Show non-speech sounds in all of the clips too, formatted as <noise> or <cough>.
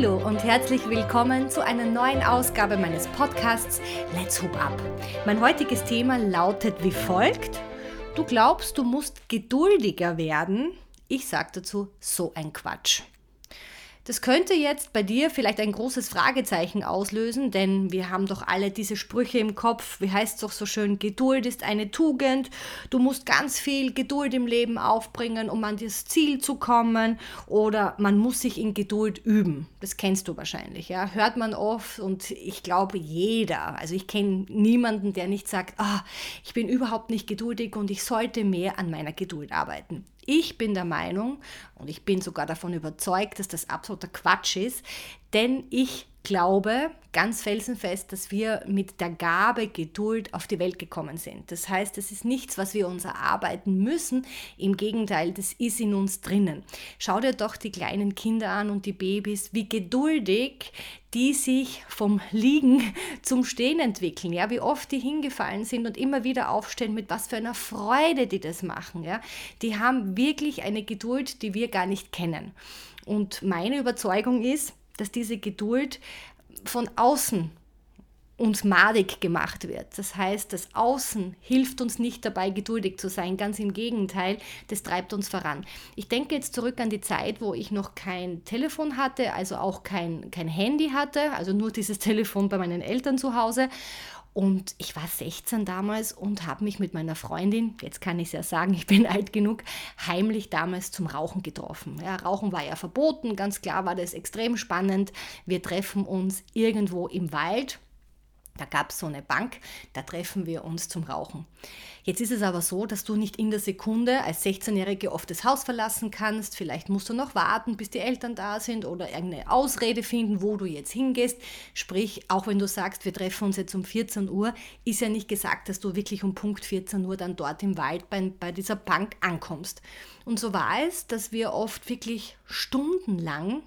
Hallo und herzlich willkommen zu einer neuen Ausgabe meines Podcasts Let's Hoop Up. Mein heutiges Thema lautet wie folgt. Du glaubst, du musst geduldiger werden? Ich sage dazu so ein Quatsch. Das könnte jetzt bei dir vielleicht ein großes Fragezeichen auslösen, denn wir haben doch alle diese Sprüche im Kopf. Wie heißt es doch so schön, Geduld ist eine Tugend. Du musst ganz viel Geduld im Leben aufbringen, um an das Ziel zu kommen. Oder man muss sich in Geduld üben. Das kennst du wahrscheinlich, ja. Hört man oft und ich glaube jeder. Also ich kenne niemanden, der nicht sagt, ah, ich bin überhaupt nicht geduldig und ich sollte mehr an meiner Geduld arbeiten. Ich bin der Meinung und ich bin sogar davon überzeugt, dass das absoluter Quatsch ist, denn ich glaube ganz felsenfest, dass wir mit der Gabe Geduld auf die Welt gekommen sind. Das heißt, es ist nichts, was wir uns erarbeiten müssen. Im Gegenteil, das ist in uns drinnen. Schau dir doch die kleinen Kinder an und die Babys, wie geduldig die sich vom Liegen <laughs> zum Stehen entwickeln, ja, wie oft die hingefallen sind und immer wieder aufstehen, mit was für einer Freude die das machen, ja. Die haben wirklich eine Geduld, die wir gar nicht kennen. Und meine Überzeugung ist, dass diese Geduld von außen uns madig gemacht wird. Das heißt, das Außen hilft uns nicht dabei, geduldig zu sein. Ganz im Gegenteil, das treibt uns voran. Ich denke jetzt zurück an die Zeit, wo ich noch kein Telefon hatte, also auch kein, kein Handy hatte, also nur dieses <laughs> Telefon bei meinen Eltern zu Hause. Und ich war 16 damals und habe mich mit meiner Freundin, jetzt kann ich es ja sagen, ich bin <laughs> alt genug, heimlich damals zum Rauchen getroffen. Ja, Rauchen war ja verboten, ganz klar war das extrem spannend. Wir treffen uns irgendwo im Wald da gab es so eine Bank, da treffen wir uns zum Rauchen. Jetzt ist es aber so, dass du nicht in der Sekunde als 16-Jährige oft das Haus verlassen kannst. Vielleicht musst du noch warten, bis die Eltern da sind oder irgendeine Ausrede finden, wo du jetzt hingehst. Sprich, auch wenn du sagst, wir treffen uns jetzt um 14 Uhr, ist ja nicht gesagt, dass du wirklich um Punkt 14 Uhr dann dort im Wald bei, bei dieser Bank ankommst. Und so war es, dass wir oft wirklich stundenlang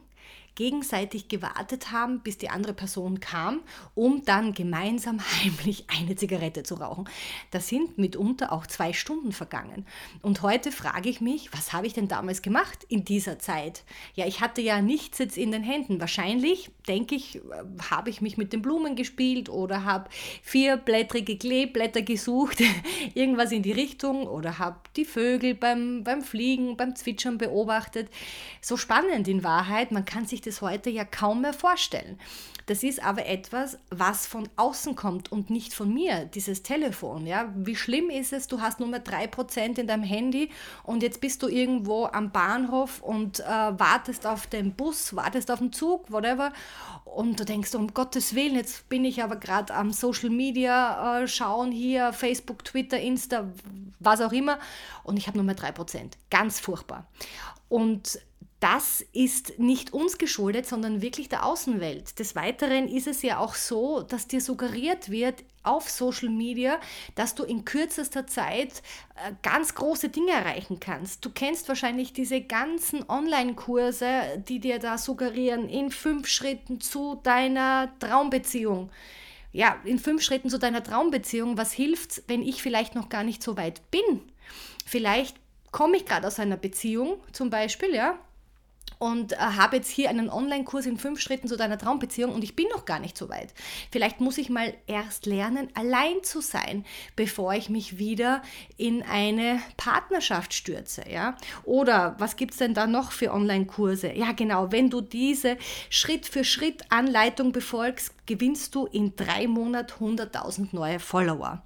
gegenseitig gewartet haben, bis die andere Person kam, um dann gemeinsam <laughs> heimlich eine Zigarette zu rauchen. Da sind mitunter auch zwei Stunden vergangen. Und heute frage ich mich, was habe ich denn damals gemacht in dieser Zeit? Ja, ich hatte ja nichts jetzt in den Händen. Wahrscheinlich, denke ich, habe ich mich mit den Blumen gespielt oder habe vierblättrige Kleeblätter gesucht, <laughs> irgendwas in die Richtung oder habe die Vögel beim, beim Fliegen, beim Zwitschern beobachtet. So spannend in Wahrheit, man kann sich sich das heute ja kaum mehr vorstellen. Das ist aber etwas, was von außen kommt und nicht von mir, dieses Telefon. Ja? Wie schlimm ist es, du hast nur mehr 3% in deinem Handy und jetzt bist du irgendwo am Bahnhof und äh, wartest auf den Bus, wartest auf den Zug, whatever. Und du denkst, um Gottes Willen, jetzt bin ich aber gerade am Social Media äh, schauen, hier Facebook, Twitter, Insta, was auch immer. Und ich habe nur mehr 3%. Ganz furchtbar. Und das ist nicht uns geschuldet, sondern wirklich der Außenwelt. Des Weiteren ist es ja auch so, dass dir suggeriert wird auf Social Media, dass du in kürzester Zeit äh, ganz große Dinge erreichen kannst. Du kennst wahrscheinlich diese ganzen Online-Kurse, die dir da suggerieren, in fünf Schritten zu deiner Traumbeziehung. Ja, in fünf Schritten zu deiner Traumbeziehung, was hilft, wenn ich vielleicht noch gar nicht so weit bin? Vielleicht komme ich gerade aus einer Beziehung zum Beispiel, ja, und äh, habe jetzt hier einen Online-Kurs in fünf Schritten zu deiner Traumbeziehung und ich bin noch gar nicht so weit. Vielleicht muss ich mal erst lernen, allein zu sein, bevor ich mich wieder in eine Partnerschaft stürze. Ja? Oder was gibt es denn da noch für Online-Kurse? Ja, genau, wenn du diese Schritt für Schritt Anleitung befolgst, gewinnst du in drei Monaten 100.000 neue Follower.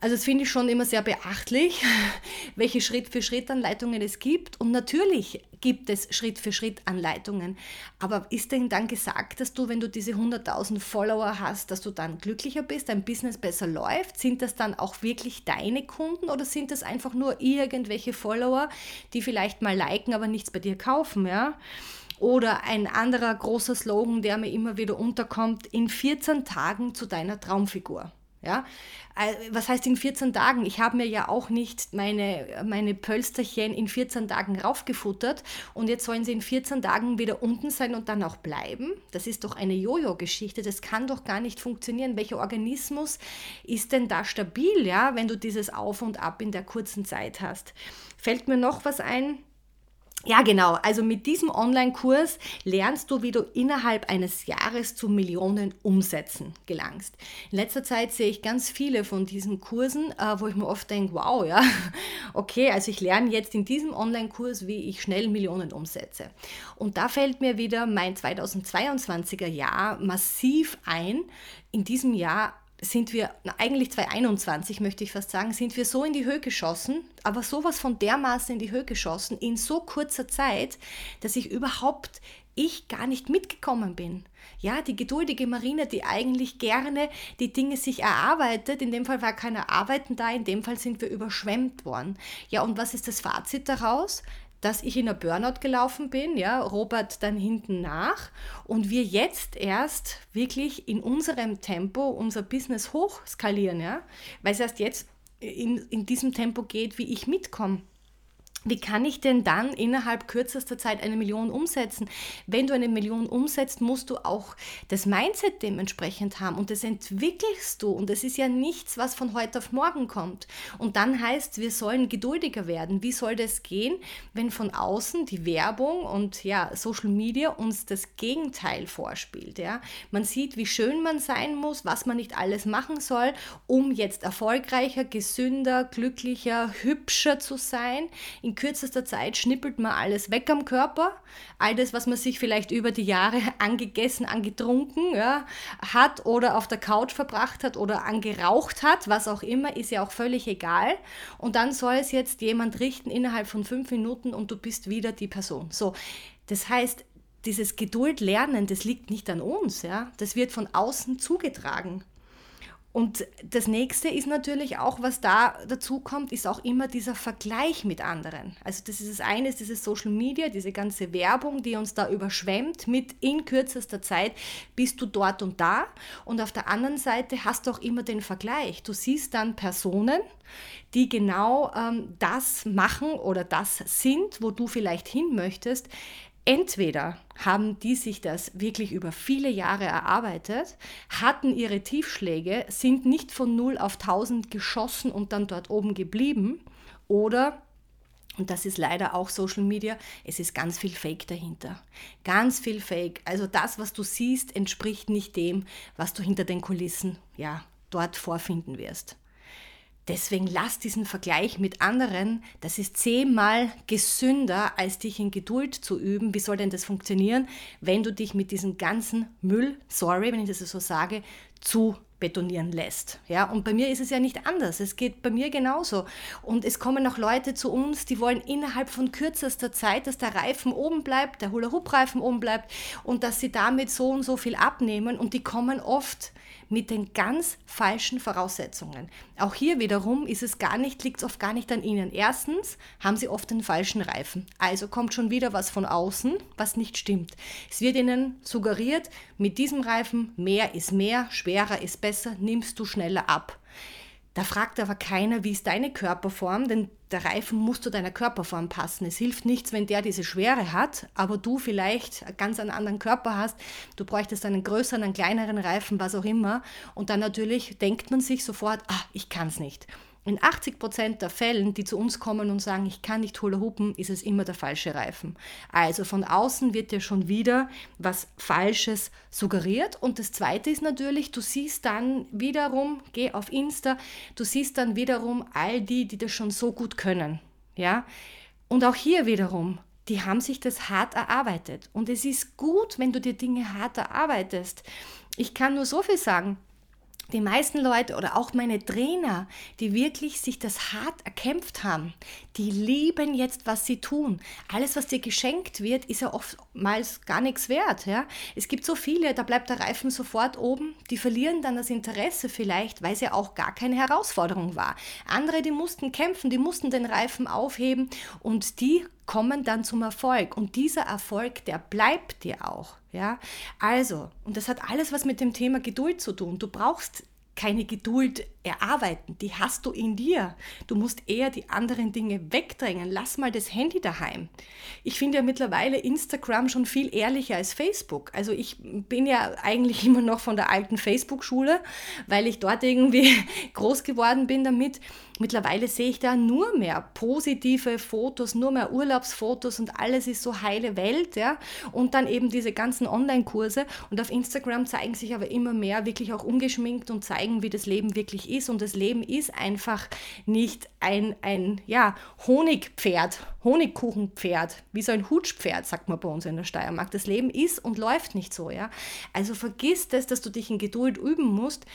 Also das finde ich schon immer sehr beachtlich, <laughs> welche Schritt-für-Schritt-Anleitungen es gibt. Und natürlich gibt es Schritt-für-Schritt-Anleitungen. Aber ist denn dann gesagt, dass du, wenn du diese 100.000 Follower hast, dass du dann glücklicher bist, dein Business besser läuft? Sind das dann auch wirklich deine Kunden oder sind das einfach nur irgendwelche Follower, die vielleicht mal liken, aber nichts bei dir kaufen? Ja? Oder ein anderer großer Slogan, der mir immer wieder unterkommt, in 14 Tagen zu deiner Traumfigur. Ja? Äh, was heißt in 14 Tagen? Ich habe mir ja auch nicht meine, meine Pölsterchen in 14 Tagen raufgefuttert und jetzt sollen sie in 14 Tagen wieder unten sein und dann auch bleiben. Das ist doch eine Jojo-Geschichte. Das kann doch gar nicht funktionieren. Welcher Organismus ist denn da stabil, ja, wenn du dieses Auf und Ab in der kurzen Zeit hast? Fällt mir noch was ein? Ja, genau. Also mit diesem Online-Kurs lernst du, wie du innerhalb eines Jahres zu Millionen Umsätzen gelangst. In letzter Zeit sehe ich ganz viele von diesen Kursen, äh, wo ich mir oft denke, wow, ja, <laughs> okay, also ich lerne jetzt in diesem Online-Kurs, wie ich schnell Millionen umsetze. Und da fällt mir wieder mein 2022er Jahr massiv ein. In diesem Jahr sind wir, na, eigentlich 2021 möchte ich fast sagen, sind wir so in die Höhe geschossen, aber sowas von dermaßen in die Höhe geschossen, in so kurzer Zeit, dass ich überhaupt, ich gar nicht mitgekommen bin. Ja, die geduldige Marine, die eigentlich gerne die Dinge sich erarbeitet, in dem Fall war keiner Arbeiten da, in dem Fall sind wir überschwemmt worden. Ja, und was ist das Fazit daraus? Dass ich in der Burnout gelaufen bin, ja, Robert dann hinten nach und wir jetzt erst wirklich in unserem Tempo unser Business hochskalieren, ja, weil es erst jetzt in, in diesem Tempo geht, wie ich mitkomme wie kann ich denn dann innerhalb kürzester Zeit eine Million umsetzen? Wenn du eine Million umsetzt, musst du auch das Mindset dementsprechend haben und das entwickelst du und das ist ja nichts, was von heute auf morgen kommt. Und dann heißt, wir sollen geduldiger werden. Wie soll das gehen, wenn von außen die Werbung und ja, Social Media uns das Gegenteil vorspielt, ja? Man sieht, wie schön man sein muss, was man nicht alles machen soll, um jetzt erfolgreicher, gesünder, glücklicher, hübscher zu sein. In kürzester Zeit schnippelt man alles weg am Körper. All das, was man sich vielleicht über die Jahre <laughs> angegessen, angetrunken ja, hat oder auf der Couch verbracht hat oder angeraucht hat, was auch immer, ist ja auch völlig egal. Und dann soll es jetzt jemand richten innerhalb von fünf Minuten und du bist wieder die Person. So, das heißt, dieses Geduld lernen, das liegt nicht an uns, ja. Das wird von außen zugetragen. Und das nächste ist natürlich auch, was da dazu kommt, ist auch immer dieser Vergleich mit anderen. Also das ist das eine, ist dieses Social Media, diese ganze Werbung, die uns da überschwemmt mit in kürzester Zeit bist du dort und da. Und auf der anderen Seite hast du auch immer den Vergleich. Du siehst dann Personen, die genau ähm, das machen oder das sind, wo du vielleicht hin möchtest. Entweder haben die sich das wirklich über viele Jahre erarbeitet, hatten ihre Tiefschläge, sind nicht von 0 auf 1000 geschossen und dann dort oben geblieben, oder und das ist leider auch Social Media. Es ist ganz viel Fake dahinter. Ganz viel Fake. Also das, was du siehst, entspricht nicht dem, was du hinter den Kulissen ja dort vorfinden wirst. Deswegen lass diesen Vergleich mit anderen, das ist zehnmal gesünder, als dich in Geduld zu üben. Wie soll denn das funktionieren, wenn du dich mit diesem ganzen Müll, sorry, wenn ich das so sage, zu betonieren lässt. Ja, und bei mir ist es ja nicht anders. Es geht bei mir genauso. Und es kommen auch Leute zu uns, die wollen innerhalb von kürzester Zeit, dass der Reifen oben bleibt, der Hula-Hoop-Reifen oben bleibt und dass sie damit so und so viel abnehmen. Und die kommen oft mit den ganz falschen Voraussetzungen. Auch hier wiederum ist es gar nicht, liegt es oft gar nicht an ihnen. Erstens haben sie oft den falschen Reifen. Also kommt schon wieder was von außen, was nicht stimmt. Es wird ihnen suggeriert, mit diesem Reifen mehr ist mehr, schwerer ist besser, nimmst du schneller ab. Da fragt aber keiner, wie ist deine Körperform, denn der Reifen muss zu deiner Körperform passen. Es hilft nichts, wenn der diese Schwere hat, aber du vielleicht ganz einen anderen Körper hast. Du bräuchtest einen größeren, einen kleineren Reifen, was auch immer. Und dann natürlich denkt man sich sofort, ah, ich kann es nicht. In 80 Prozent der Fällen, die zu uns kommen und sagen, ich kann nicht Hula hupen, ist es immer der falsche Reifen. Also von außen wird dir schon wieder was Falsches suggeriert. Und das Zweite ist natürlich, du siehst dann wiederum, geh auf Insta, du siehst dann wiederum all die, die das schon so gut können. Ja? Und auch hier wiederum, die haben sich das hart erarbeitet. Und es ist gut, wenn du dir Dinge hart erarbeitest. Ich kann nur so viel sagen, die meisten Leute oder auch meine Trainer, die wirklich sich das hart erkämpft haben, die lieben jetzt, was sie tun. Alles, was dir geschenkt wird, ist ja oftmals gar nichts wert. Ja? Es gibt so viele, da bleibt der Reifen sofort oben, die verlieren dann das Interesse vielleicht, weil es ja auch gar keine Herausforderung war. Andere, die mussten kämpfen, die mussten den Reifen aufheben und die kommen dann zum Erfolg. Und dieser Erfolg, der bleibt dir auch. Ja? Also, und das hat alles was mit dem Thema Geduld zu tun. Du brauchst keine Geduld erarbeiten, die hast du in dir. Du musst eher die anderen Dinge wegdrängen. Lass mal das Handy daheim. Ich finde ja mittlerweile Instagram schon viel ehrlicher als Facebook. Also ich bin ja eigentlich <laughs> immer noch von der alten Facebook-Schule, weil ich dort irgendwie <laughs> groß geworden bin damit. Mittlerweile sehe ich da nur mehr positive Fotos, nur mehr Urlaubsfotos und alles ist so heile Welt, ja. Und dann eben diese ganzen Online-Kurse. Und auf Instagram zeigen sich aber immer mehr wirklich auch ungeschminkt und zeigen, wie das Leben wirklich ist. Und das Leben ist einfach nicht ein, ein ja, Honigpferd, Honigkuchenpferd, wie so ein Hutschpferd, sagt man bei uns in der Steiermark. Das Leben ist und läuft nicht so, ja. Also vergiss das, dass du dich in Geduld üben musst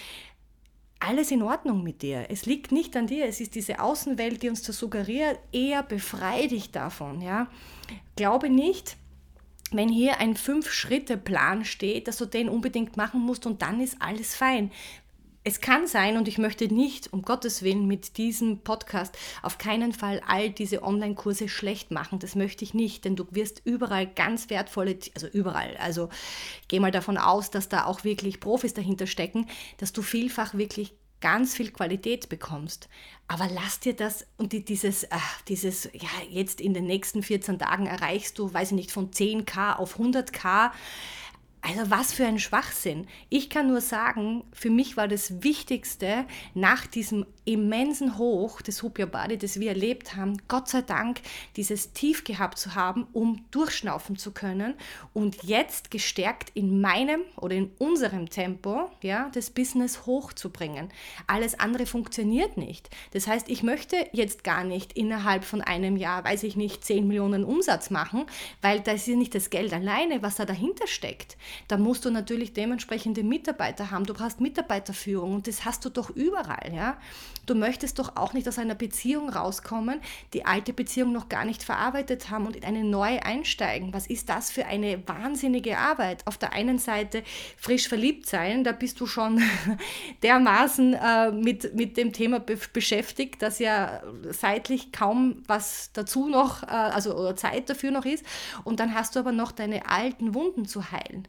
alles in Ordnung mit dir. Es liegt nicht an dir. Es ist diese Außenwelt, die uns das suggeriert. Eher befreie dich davon. Ja? Glaube nicht, wenn hier ein Fünf-Schritte-Plan steht, dass du den unbedingt machen musst und dann ist alles fein. Es kann sein, und ich möchte nicht, um Gottes Willen, mit diesem Podcast auf keinen Fall all diese Online-Kurse schlecht machen. Das möchte ich nicht, denn du wirst überall ganz wertvolle, also überall, also geh mal davon aus, dass da auch wirklich Profis dahinter stecken, dass du vielfach wirklich ganz viel Qualität bekommst. Aber lass dir das und die, dieses, ach, dieses, ja, jetzt in den nächsten 14 Tagen erreichst du, weiß ich nicht, von 10k auf 100k also was für ein Schwachsinn. Ich kann nur sagen, für mich war das Wichtigste nach diesem immensen Hoch des Hupia Body, das wir erlebt haben, Gott sei Dank dieses Tief gehabt zu haben, um durchschnaufen zu können und jetzt gestärkt in meinem oder in unserem Tempo, ja, das Business hochzubringen. Alles andere funktioniert nicht. Das heißt, ich möchte jetzt gar nicht innerhalb von einem Jahr, weiß ich nicht, 10 Millionen Umsatz machen, weil das ist nicht das Geld alleine, was da dahinter steckt. Da musst du natürlich dementsprechende Mitarbeiter haben. Du brauchst Mitarbeiterführung und das hast du doch überall, ja. Du möchtest doch auch nicht aus einer Beziehung rauskommen, die alte Beziehung noch gar nicht verarbeitet haben und in eine neue einsteigen. Was ist das für eine wahnsinnige Arbeit? Auf der einen Seite frisch verliebt sein, da bist du schon <laughs> dermaßen äh, mit, mit dem Thema be beschäftigt, dass ja seitlich kaum was dazu noch, äh, also Zeit dafür noch ist. Und dann hast du aber noch deine alten Wunden zu heilen.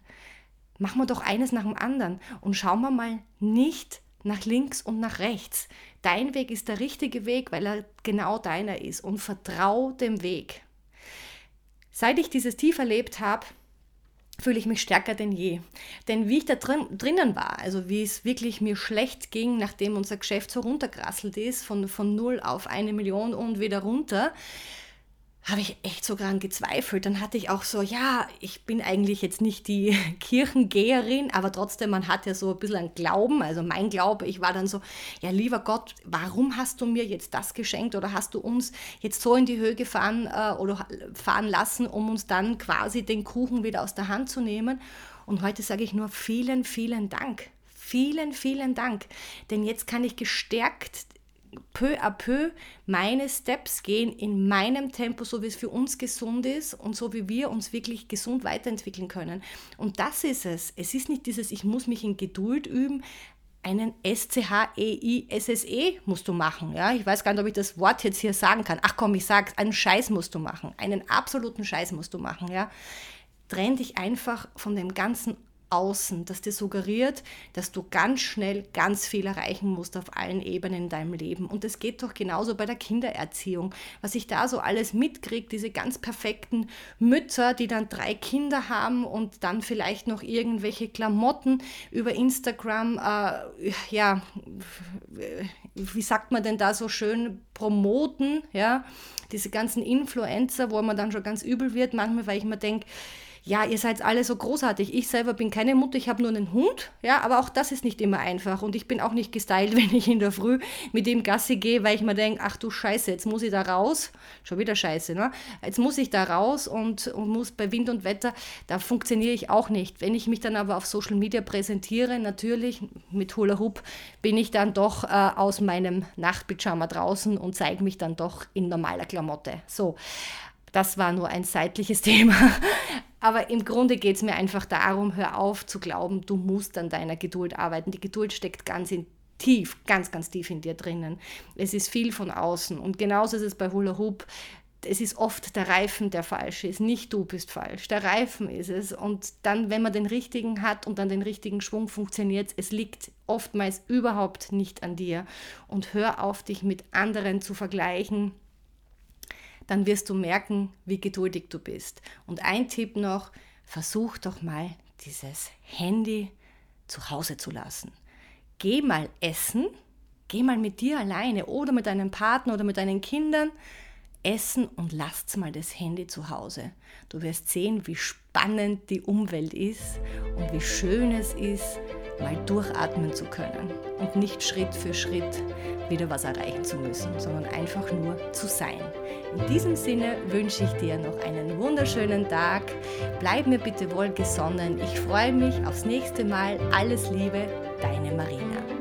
Machen wir doch eines nach dem anderen und schauen wir mal nicht nach links und nach rechts. Dein Weg ist der richtige Weg, weil er genau deiner ist und vertrau dem Weg. Seit ich dieses Tief erlebt habe, fühle ich mich stärker denn je. Denn wie ich da drin, drinnen war, also wie es wirklich mir schlecht ging, nachdem unser Geschäft so runtergerasselt ist, von, von 0 auf eine Million und wieder runter, habe ich echt so dran gezweifelt. Dann hatte ich auch so, ja, ich bin eigentlich jetzt nicht die <laughs> Kirchengeherin, aber trotzdem, man hat ja so ein bisschen einen Glauben. Also mein Glaube, ich war dann so, ja, lieber Gott, warum hast du mir jetzt das geschenkt oder hast du uns jetzt so in die Höhe gefahren äh, oder fahren lassen, um uns dann quasi den Kuchen wieder aus der Hand zu nehmen? Und heute sage ich nur vielen, vielen Dank. Vielen, vielen Dank. Denn jetzt kann ich gestärkt peu à peu meine Steps gehen in meinem Tempo, so wie es für uns gesund ist und so wie wir uns wirklich gesund weiterentwickeln können. Und das ist es. Es ist nicht dieses, ich muss mich in Geduld üben. Einen S-C-H-E-I-S-S-E e musst du machen. Ja? Ich weiß gar nicht, ob ich das Wort jetzt hier sagen kann. Ach komm, ich sag's, einen Scheiß musst du machen. Einen absoluten Scheiß musst du machen. Ja? Trenn dich einfach von dem ganzen außen, das dir suggeriert, dass du ganz schnell ganz viel erreichen musst auf allen Ebenen in deinem Leben. Und es geht doch genauso bei der Kindererziehung. Was ich da so alles mitkriege, diese ganz perfekten Mütter, die dann drei Kinder haben und dann vielleicht noch irgendwelche Klamotten über Instagram, äh, ja, wie sagt man denn da so schön, promoten, ja, diese ganzen Influencer, wo man dann schon ganz übel wird, manchmal, weil ich mir denke, ja, ihr seid alle so großartig. Ich selber bin keine Mutter, ich habe nur einen Hund, ja, aber auch das ist nicht immer einfach. Und ich bin auch nicht gestylt, <laughs> wenn ich in der Früh mit dem Gassi gehe, weil ich mir denke, ach du Scheiße, jetzt muss ich da raus. Schon wieder Scheiße, ne? Jetzt muss ich da raus und, und muss bei Wind und Wetter, da funktioniere ich auch nicht. Wenn ich mich dann aber auf Social Media präsentiere, natürlich mit Hula Hoop, bin ich dann doch äh, aus meinem Nachtpyjama draußen und zeige mich dann doch in normaler Klamotte. So. Das war nur ein seitliches <laughs> Thema. Aber im Grunde geht es mir einfach darum, hör auf zu glauben, du musst an deiner Geduld arbeiten. Die Geduld steckt ganz in tief, ganz, ganz tief in dir drinnen. Es ist viel von außen. Und genauso ist es bei Hula Hoop. es ist oft der Reifen, der falsch ist, nicht du bist falsch, der Reifen ist es. Und dann, wenn man den richtigen hat und dann den richtigen Schwung funktioniert, es liegt oftmals überhaupt nicht an dir. Und hör auf, dich mit anderen zu vergleichen. Dann wirst du merken, wie geduldig du bist. Und ein Tipp noch, versuch doch mal dieses Handy zu Hause zu lassen. Geh mal essen, geh mal mit dir alleine oder mit deinem Partner oder mit deinen Kindern essen und lasst mal das Handy zu Hause. Du wirst sehen, wie spannend die Umwelt ist und wie schön es ist, mal durchatmen zu können und nicht Schritt für Schritt wieder was erreichen zu müssen, sondern einfach nur zu sein. In diesem Sinne wünsche ich dir noch einen wunderschönen Tag. Bleib mir bitte wohlgesonnen. Ich freue mich aufs nächste Mal. Alles Liebe, deine Marina.